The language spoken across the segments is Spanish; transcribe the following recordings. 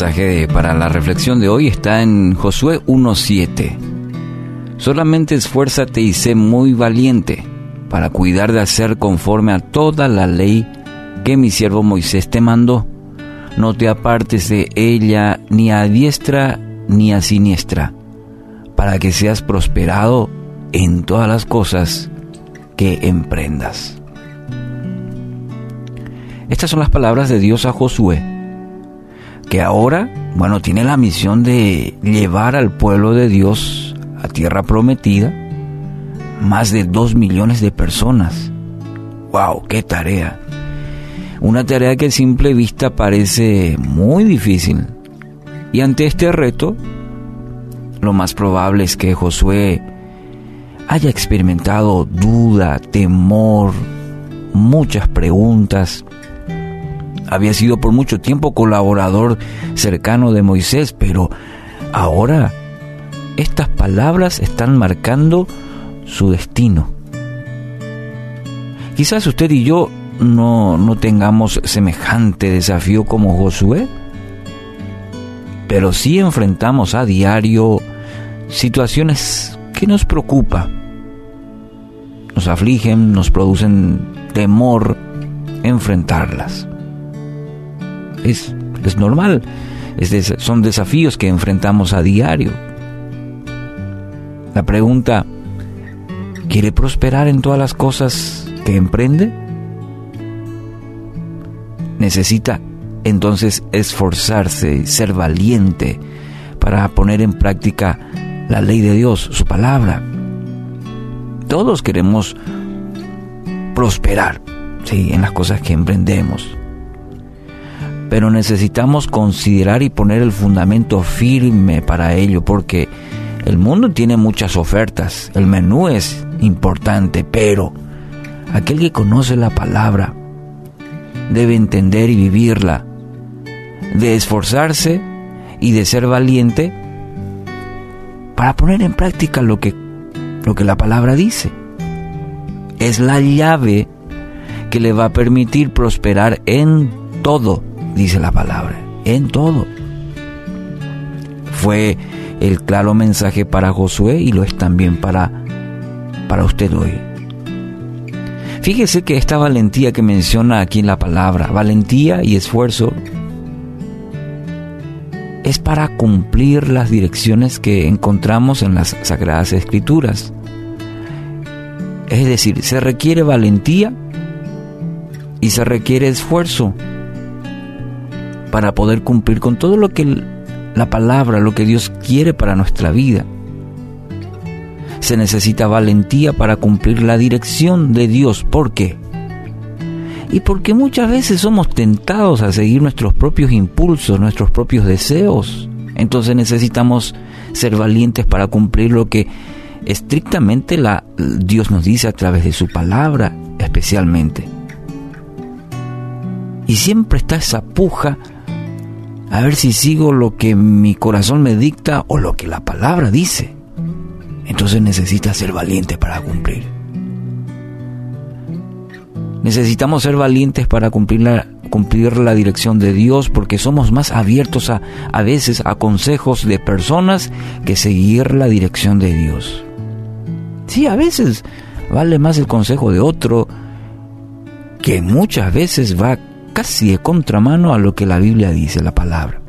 mensaje para la reflexión de hoy está en Josué 1.7. Solamente esfuérzate y sé muy valiente para cuidar de hacer conforme a toda la ley que mi siervo Moisés te mandó. No te apartes de ella ni a diestra ni a siniestra, para que seas prosperado en todas las cosas que emprendas. Estas son las palabras de Dios a Josué, que ahora, bueno, tiene la misión de llevar al pueblo de Dios a tierra prometida, más de dos millones de personas. ¡Wow! ¡Qué tarea! Una tarea que a simple vista parece muy difícil. Y ante este reto, lo más probable es que Josué haya experimentado duda, temor, muchas preguntas, había sido por mucho tiempo colaborador cercano de Moisés, pero ahora estas palabras están marcando su destino. Quizás usted y yo no, no tengamos semejante desafío como Josué, pero sí enfrentamos a diario situaciones que nos preocupan, nos afligen, nos producen temor enfrentarlas es, es normal, son desafíos que enfrentamos a diario. La pregunta, ¿quiere prosperar en todas las cosas que emprende? Necesita entonces esforzarse, ser valiente para poner en práctica la ley de Dios, su palabra. Todos queremos prosperar ¿sí? en las cosas que emprendemos pero necesitamos considerar y poner el fundamento firme para ello, porque el mundo tiene muchas ofertas, el menú es importante, pero aquel que conoce la palabra debe entender y vivirla, de esforzarse y de ser valiente para poner en práctica lo que, lo que la palabra dice. Es la llave que le va a permitir prosperar en todo dice la palabra, en todo. Fue el claro mensaje para Josué y lo es también para, para usted hoy. Fíjese que esta valentía que menciona aquí en la palabra, valentía y esfuerzo, es para cumplir las direcciones que encontramos en las Sagradas Escrituras. Es decir, se requiere valentía y se requiere esfuerzo para poder cumplir con todo lo que la palabra, lo que Dios quiere para nuestra vida. Se necesita valentía para cumplir la dirección de Dios. ¿Por qué? Y porque muchas veces somos tentados a seguir nuestros propios impulsos, nuestros propios deseos. Entonces necesitamos ser valientes para cumplir lo que estrictamente Dios nos dice a través de su palabra especialmente. Y siempre está esa puja a ver si sigo lo que mi corazón me dicta o lo que la palabra dice. Entonces necesitas ser valiente para cumplir. Necesitamos ser valientes para cumplir la, cumplir la dirección de Dios porque somos más abiertos a, a veces a consejos de personas que seguir la dirección de Dios. Sí, a veces vale más el consejo de otro que muchas veces va casi de contramano a lo que la Biblia dice, la palabra.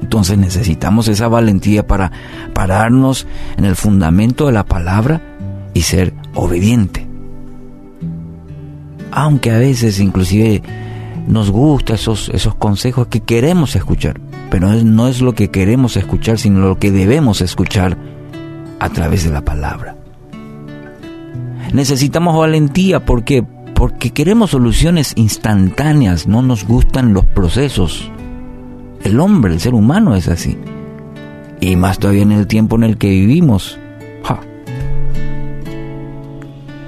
Entonces necesitamos esa valentía para pararnos en el fundamento de la palabra y ser obediente. Aunque a veces inclusive nos gustan esos, esos consejos que queremos escuchar, pero no es lo que queremos escuchar, sino lo que debemos escuchar a través de la palabra. Necesitamos valentía porque porque queremos soluciones instantáneas, no nos gustan los procesos. El hombre, el ser humano es así. Y más todavía en el tiempo en el que vivimos.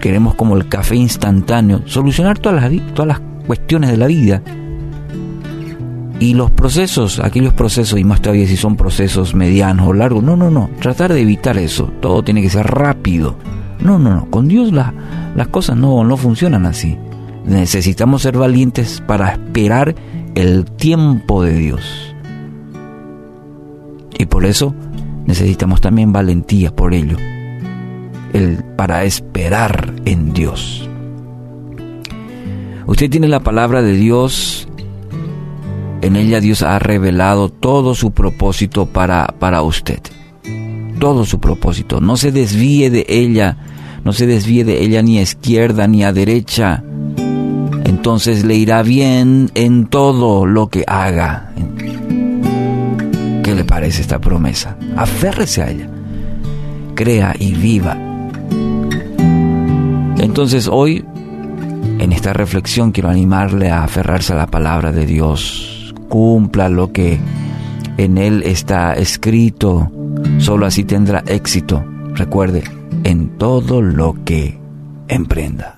Queremos como el café instantáneo, solucionar todas las, todas las cuestiones de la vida. Y los procesos, aquellos procesos, y más todavía si son procesos medianos o largos, no, no, no, tratar de evitar eso. Todo tiene que ser rápido. No, no, no, con Dios la, las cosas no, no funcionan así. Necesitamos ser valientes para esperar el tiempo de Dios. Y por eso necesitamos también valentía por ello, el, para esperar en Dios. Usted tiene la palabra de Dios, en ella Dios ha revelado todo su propósito para, para usted. Todo su propósito. No se desvíe de ella, no se desvíe de ella ni a izquierda ni a derecha. Entonces le irá bien en todo lo que haga. ¿Qué le parece esta promesa? Aférrese a ella. Crea y viva. Entonces hoy, en esta reflexión, quiero animarle a aferrarse a la palabra de Dios. Cumpla lo que en él está escrito. Solo así tendrá éxito. Recuerde, en todo lo que emprenda.